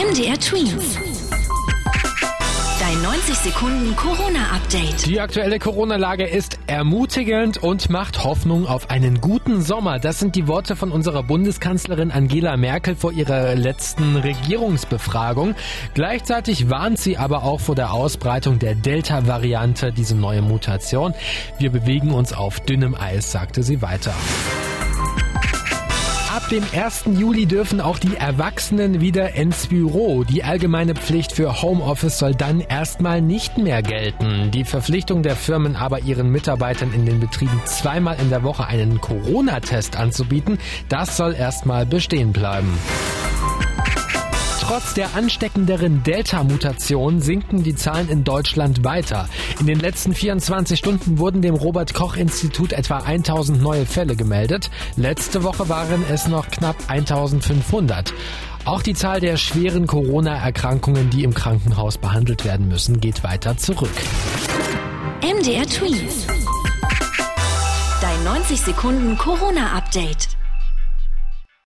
MDR Twins. Dein 90 Sekunden Corona-Update. Die aktuelle Corona-Lage ist ermutigend und macht Hoffnung auf einen guten Sommer. Das sind die Worte von unserer Bundeskanzlerin Angela Merkel vor ihrer letzten Regierungsbefragung. Gleichzeitig warnt sie aber auch vor der Ausbreitung der Delta-Variante, diese neue Mutation. Wir bewegen uns auf dünnem Eis, sagte sie weiter. Ab dem 1. Juli dürfen auch die Erwachsenen wieder ins Büro. Die allgemeine Pflicht für Homeoffice soll dann erstmal nicht mehr gelten. Die Verpflichtung der Firmen aber ihren Mitarbeitern in den Betrieben zweimal in der Woche einen Corona-Test anzubieten, das soll erstmal bestehen bleiben. Trotz der ansteckenderen Delta-Mutation sinken die Zahlen in Deutschland weiter. In den letzten 24 Stunden wurden dem Robert Koch Institut etwa 1000 neue Fälle gemeldet. Letzte Woche waren es noch knapp 1500. Auch die Zahl der schweren Corona-Erkrankungen, die im Krankenhaus behandelt werden müssen, geht weiter zurück. MDR Twins. Dein 90 Sekunden Corona-Update.